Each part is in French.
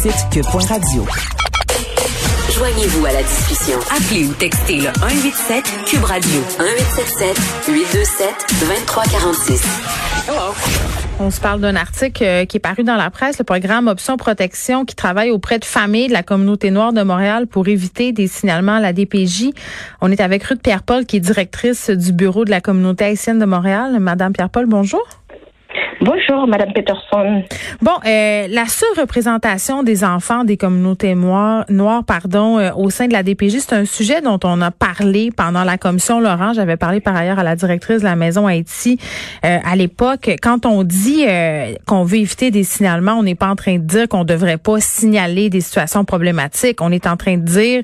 Radio. Joignez-vous à la discussion. Appelez ou textez le 187 Cube Radio 1877 827 2346. On se parle d'un article euh, qui est paru dans la presse, le programme Option Protection qui travaille auprès de familles de la communauté noire de Montréal pour éviter des signalements à la DPJ. On est avec Ruth Pierre-Paul qui est directrice du bureau de la communauté haïtienne de Montréal. Madame Pierre-Paul, bonjour. Bonjour, Madame Peterson. Bon, euh, la surreprésentation des enfants des communautés noires, pardon, euh, au sein de la DPJ, c'est un sujet dont on a parlé pendant la commission Laurent. J'avais parlé par ailleurs à la directrice de la Maison Haïti euh, à l'époque. Quand on dit qu'on veut éviter des signalements, on n'est pas en train de dire qu'on devrait pas signaler des situations problématiques. On est en train de dire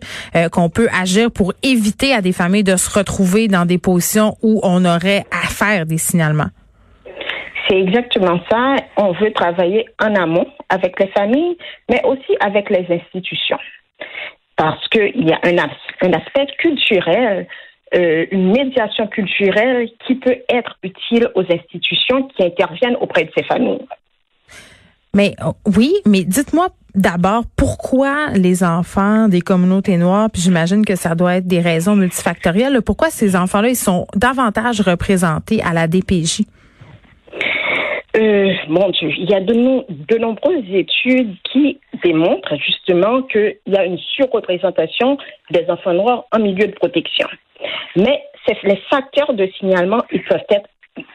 qu'on peut agir pour éviter à des familles de se retrouver dans des positions où on aurait à faire des signalements. C'est exactement ça. On veut travailler en amont avec les familles, mais aussi avec les institutions. Parce qu'il y a un, aspect culturel, euh, une médiation culturelle qui peut être utile aux institutions qui interviennent auprès de ces familles. Mais oh, oui, mais dites-moi d'abord pourquoi les enfants des communautés noires, puis j'imagine que ça doit être des raisons multifactorielles, pourquoi ces enfants-là, ils sont davantage représentés à la DPJ? Euh, mon Dieu, il y a de, de nombreuses études qui démontrent justement qu'il y a une surreprésentation des enfants noirs en milieu de protection. Mais les facteurs de signalement, ils peuvent être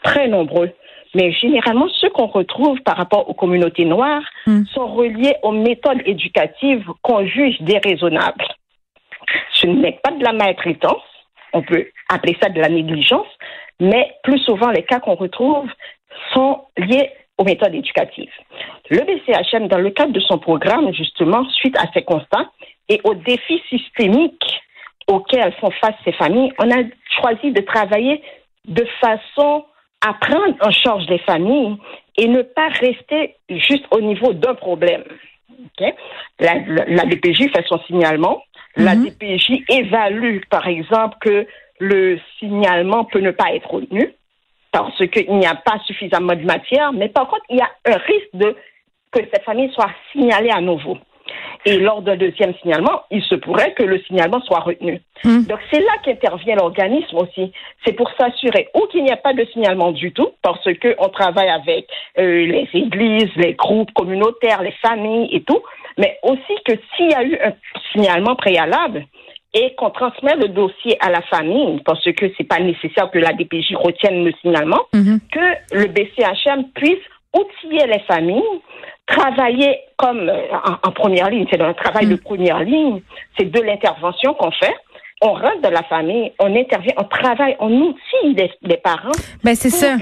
très nombreux. Mais généralement, ceux qu'on retrouve par rapport aux communautés noires hmm. sont reliés aux méthodes éducatives qu'on juge déraisonnables. Ce n'est pas de la maltraitance, on peut appeler ça de la négligence, mais plus souvent, les cas qu'on retrouve sont liés aux méthodes éducatives. Le BCHM, dans le cadre de son programme, justement, suite à ces constats et aux défis systémiques auxquels font face ces familles, on a choisi de travailler de façon à prendre en charge les familles et ne pas rester juste au niveau d'un problème. La, DPJ fait son signalement. La mhm. DPJ évalue, par exemple, que le signalement peut ne pas être retenu parce qu'il n'y a pas suffisamment de matière, mais par contre, il y a un risque de que cette famille soit signalée à nouveau. Et lors d'un deuxième signalement, il se pourrait que le signalement soit retenu. Hmm. Donc c'est là qu'intervient l'organisme aussi. C'est pour s'assurer ou qu'il n'y a pas de signalement du tout, parce qu'on travaille avec euh, les églises, les groupes communautaires, les familles et tout, mais aussi que s'il y a eu un signalement préalable, et qu'on transmet le dossier à la famille, parce que c'est pas nécessaire que la DPJ retienne le signalement, mhm. que le BCHM puisse outiller les familles, travailler comme euh, en, première ligne, c'est un travail de mhm. première ligne, c'est de l'intervention qu'on fait. On rentre dans la famille, on intervient, on travaille, on outille les, parents. Ben c'est ça.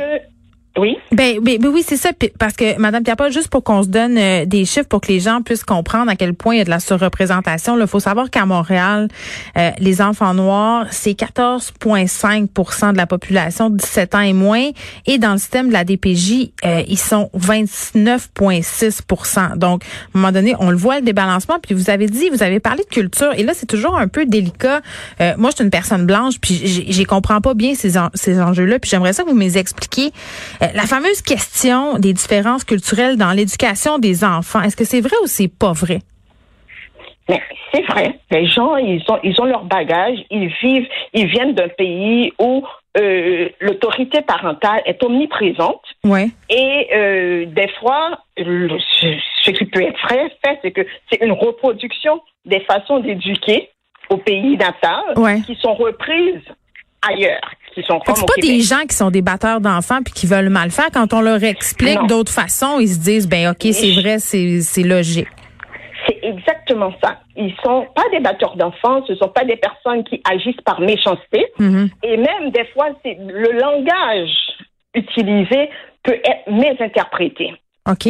Oui. Ben, ben, ben, oui, c'est ça. Parce que, Madame Pierre-Paul, juste pour qu'on se donne euh, des chiffres pour que les gens puissent comprendre à quel point il y a de la surreprésentation, il faut savoir qu'à Montréal, euh, les enfants noirs, c'est 14,5% de la population de 17 ans et moins. Et dans le système de la DPJ, euh, ils sont 29,6% Donc, à un moment donné, on le voit, le débalancement. Puis vous avez dit, vous avez parlé de culture. Et là, c'est toujours un peu délicat. moi, je suis une personne blanche, puis j'ai comprends pas bien ces, ces enjeux-là. Puis j'aimerais ça que vous me les expliquiez la fameuse question des différences culturelles dans l'éducation des enfants, est-ce que c'est vrai ou c'est pas vrai? Mais c'est vrai. Les gens, ils ont, ils ont leur bagage. Ils vivent, ils viennent d'un pays où euh, l'autorité parentale est omniprésente. Ouais. Et euh, des fois, ce qui peut être vrai, c'est que c'est une reproduction des façons d'éduquer au pays natal qui sont reprises ailleurs. Qui sont c'est pas des gens qui sont des batteurs d'enfants puis qui veulent mal faire. Quand on leur explique d'autres façons, ils se disent ben ok c'est vrai, c'est logique. C'est exactement ça. Ils sont pas des batteurs d'enfants, ce sont pas des personnes qui agissent par méchanceté. Mm-hmm. Et même des fois, c'est le langage utilisé peut être mésinterprété. OK?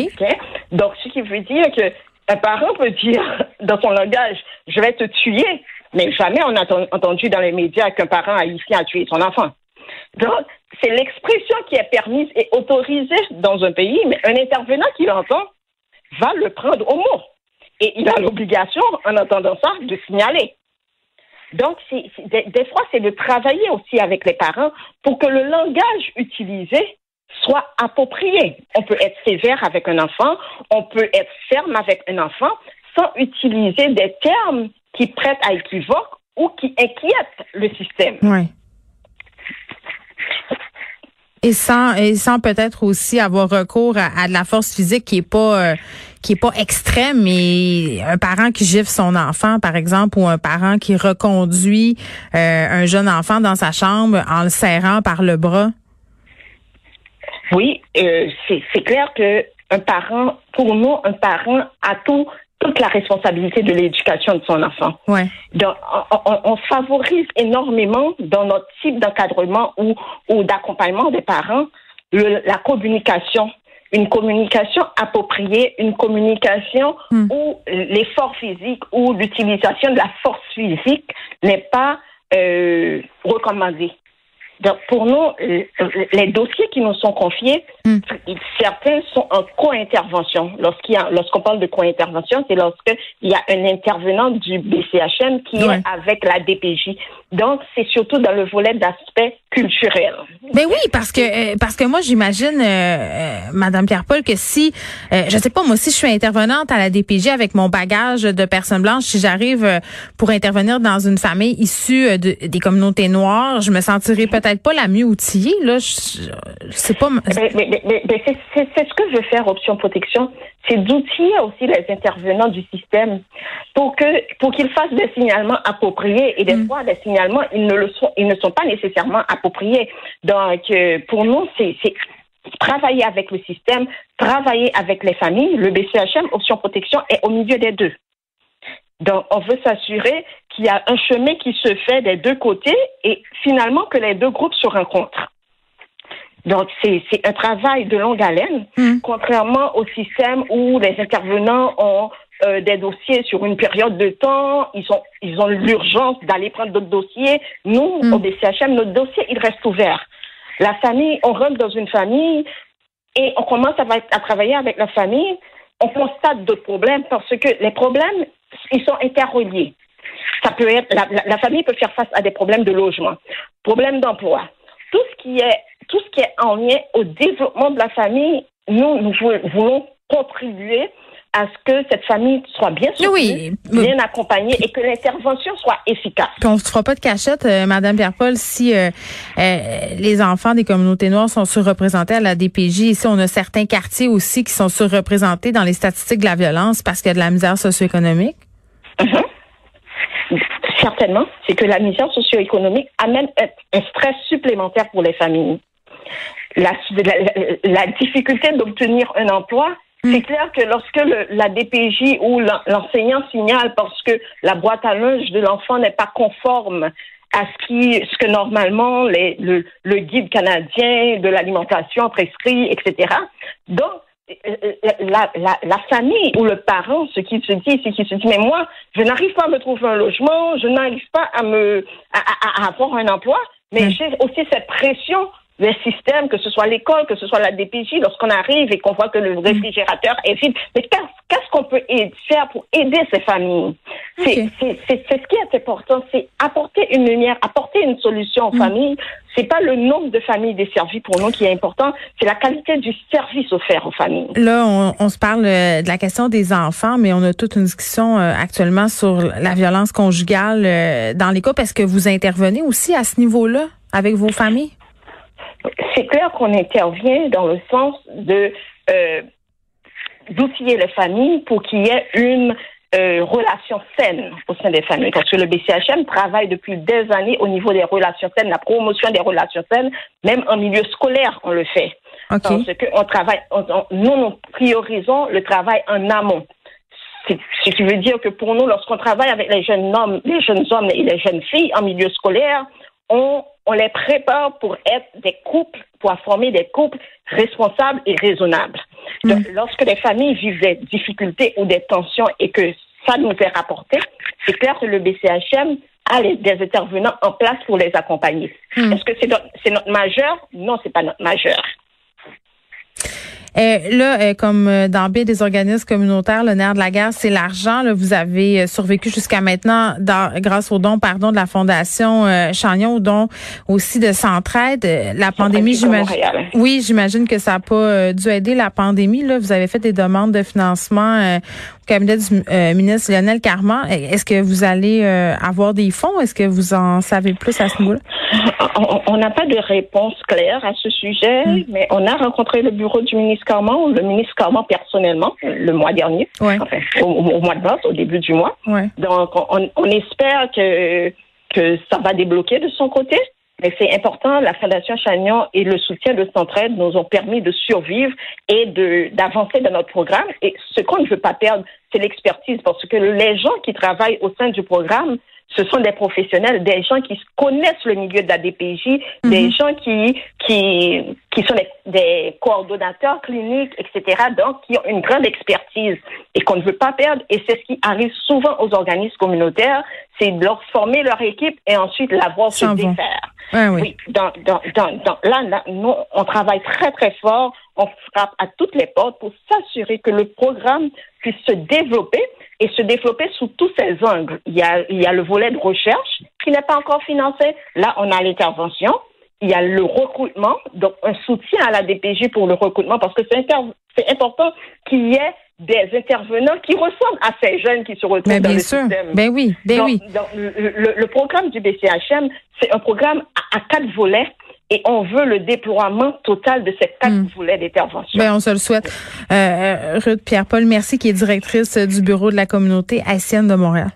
Donc, ce qui veut dire que un parent peut dire dans son langage, je vais te tuer, mais jamais on a entendu dans les médias qu'un parent haïtien a tué son enfant. Donc, c'est l'expression qui est permise et autorisée dans un pays, mais un intervenant qui l'entend va le prendre au mot. Et il a l'obligation, en entendant ça, de signaler. Donc, des, fois, c'est de travailler aussi avec les parents pour que le langage utilisé soit approprié. On peut être sévère avec un enfant, on peut être ferme avec un enfant. sans utiliser des termes qui prêtent à équivoque ou qui inquiètent le système. Oui. Et sans, et sans peut-être aussi avoir recours à, de la force physique qui est pas euh, qui est pas extrême, mais un parent qui gifle son enfant, par exemple, ou un parent qui reconduit euh, un jeune enfant dans sa chambre en le serrant par le bras. Oui, euh, c'est clair que un parent, pour nous, un parent a tout toute la responsabilité de l'éducation de son enfant. Ouais. Donc, on, on, favorise énormément dans notre type d'encadrement ou, ou d'accompagnement des parents la communication. Une communication appropriée, une communication hmm. où l'effort physique ou l'utilisation de la force physique n'est pas euh, recommandé. Donc, pour nous, les dossiers qui nous sont confiés, hmm. certains sont en co-intervention. Lorsqu'il y a, lorsqu'on parle de co-intervention, c'est lorsqu'il y a un intervenant du BCHM qui est avec la DPJ. Donc, c'est surtout dans le volet d'aspect culturel. Mais oui, parce que euh, parce que moi, j'imagine, euh, euh, Madame Pierre-Paul, que si, je sais pas, moi aussi, je suis intervenante à la DPJ avec mon bagage de personnes blanches, si j'arrive pour intervenir dans une famille issue de, des communautés noires, je me sentirais peut-être peut-être pas la mieux outillée. Là, je, c'est pas. Mais, mais, mais, c'est, ce que veut faire Option Protection, c'est d'outiller aussi les intervenants du système pour que pour qu'ils fassent des signalements appropriés. Et des mm. fois, les signalements, ils ne le sont, ils ne sont pas nécessairement appropriés. Donc, euh, pour nous, c'est, c'est travailler avec le système, travailler avec les familles. Le BCHM, Option Protection, est au milieu des deux. Donc, on veut s'assurer qu'il y a un chemin qui se fait des deux côtés et finalement que les deux groupes se rencontrent. Donc, c'est un travail de longue haleine, hmm. contrairement au système où les intervenants ont euh, des dossiers sur une période de temps, ils, sont, ils ont l'urgence d'aller prendre d'autres dossiers. Nous, hmm. au BCHM, notre dossier, il reste ouvert. La famille, on rentre dans une famille et on commence à, à travailler avec la famille. On constate d'autres problèmes parce que les problèmes, ils sont interreliés. Ça peut être, la, famille peut faire face à des problèmes de logement, problèmes d'emploi. Tout ce qui est, tout ce qui est en lien au développement de la famille, nous, nous voulons contribuer à ce que cette famille soit bien soutenue, bien accompagnée et que l'intervention soit efficace. Puis on ne se fera pas de cachette, euh, Madame Pierre-Paul, si euh, euh, les enfants des communautés noires sont surreprésentés à la DPJ. Ici, on a certains quartiers aussi qui sont surreprésentés dans les statistiques de la violence parce qu'il y a de la misère socio-économique. Mhm. Certainement, c'est que la misère socio-économique amène un stress supplémentaire pour les familles. La, la, difficulté d'obtenir un emploi. C'est clair que lorsque la DPJ ou l'enseignant signale parce que la boîte à linge de l'enfant n'est pas conforme à ce qui, ce que normalement les, le, le guide canadien de l'alimentation prescrit, etc. Donc, la, la, la, famille ou le parent, ce qui se dit, c'est qu'il se dit, mais moi, je n'arrive pas à me trouver un logement, je n'arrive pas à me, à, à, avoir un emploi, mais j'ai aussi cette pression les systèmes, que ce soit l'école, que ce soit la DPJ, lorsqu'on arrive et qu'on voit que le mm. réfrigérateur est vide. Mais qu'est-ce qu'on peut faire pour aider ces familles? C'est ce qui est important, c'est apporter une lumière, apporter une solution aux mm. familles. C'est pas le nombre de familles desservies pour nous qui est important, c'est la qualité du service offert aux familles. Là, on, on, se parle euh, de la question des enfants, mais on a toute une discussion euh, actuellement sur la violence conjugale euh, dans les couples. Est-ce que vous intervenez aussi à ce niveau-là avec vos familles? C'est clair qu'on intervient dans le sens de euh, d'outiller les familles pour qu'il y ait une euh, relation saine au sein des familles. Parce que le BCHM travaille depuis des années au niveau des relations saines, la promotion des relations saines, même en milieu scolaire, on le fait. Parce que travaille, nous, nous priorisons le travail en amont. Ce qui veut dire que pour nous, lorsqu'on travaille avec les jeunes hommes, les jeunes hommes et les jeunes filles en milieu scolaire, on, on les prépare pour être des couples, pour former des couples responsables et raisonnables. Mm. Donc, lorsque les familles vivent des difficultés ou des tensions et que ça nous est rapporté, c'est clair que le BCHM a des intervenants en place pour les accompagner. Mm. Est-ce que c'est notre, notre majeur? Non, c'est pas notre majeur. Euh, là, euh, comme euh, dans bien des organismes communautaires, le nerf de la guerre, c'est l'argent. Vous avez survécu jusqu'à maintenant grâce aux dons, pardon, de la Fondation Chagnon, aux dons aussi de Centraide. La pandémie, j'imagine. Oui, j'imagine que ça n'a pas dû aider la pandémie. Là, vous avez fait des demandes de financement cabinet du euh, ministre Lionel Carman. Est-ce que vous allez euh, avoir des fonds? Est-ce que vous en savez plus à ce niveau-là? On n'a pas de réponse claire à ce sujet, hmm. mais on a rencontré le bureau du ministre Carman, le ministre Carman personnellement, le mois dernier, enfin, au, mois de mars, au début du mois. Donc, on, on espère que, que ça va débloquer de son côté. Mais c'est important, la Fondation Chagnon et le soutien de Centraide nous ont permis de survivre et de d'avancer dans notre programme. Et ce qu'on ne veut pas perdre, c'est l'expertise, parce que les gens qui travaillent au sein du programme ce sont des professionnels, des gens qui connaissent le milieu de la DPJ, des mhm. gens qui, qui, qui sont des, coordonnateurs cliniques, etc., donc qui ont une grande expertise et qu'on ne veut pas perdre. Et c'est ce qui arrive souvent aux organismes communautaires, c'est de leur former leur équipe et ensuite la voir se défaire. Oui. dans, dans, dans, là, nous, on travaille très, très fort. On frappe à toutes les portes pour s'assurer que le programme puisse se développer et se développer sous tous ses angles. Il y a, il y a le volet de recherche qui n'est pas encore financé. Là, on a l'intervention. Il y a le recrutement, donc un soutien à la DPJ pour le recrutement, parce que c'est important qu'il y ait des intervenants qui ressemblent à ces jeunes qui se retrouvent dans le système. Ben oui, ben oui. le, programme du BCHM, c'est un programme à quatre volets et on veut le déploiement total de cette quatre hmm. volets d'intervention. Ben, on se le souhaite. Euh, euh Ruth Pierre-Paul, merci, qui est directrice du bureau de la communauté haïtienne de Montréal.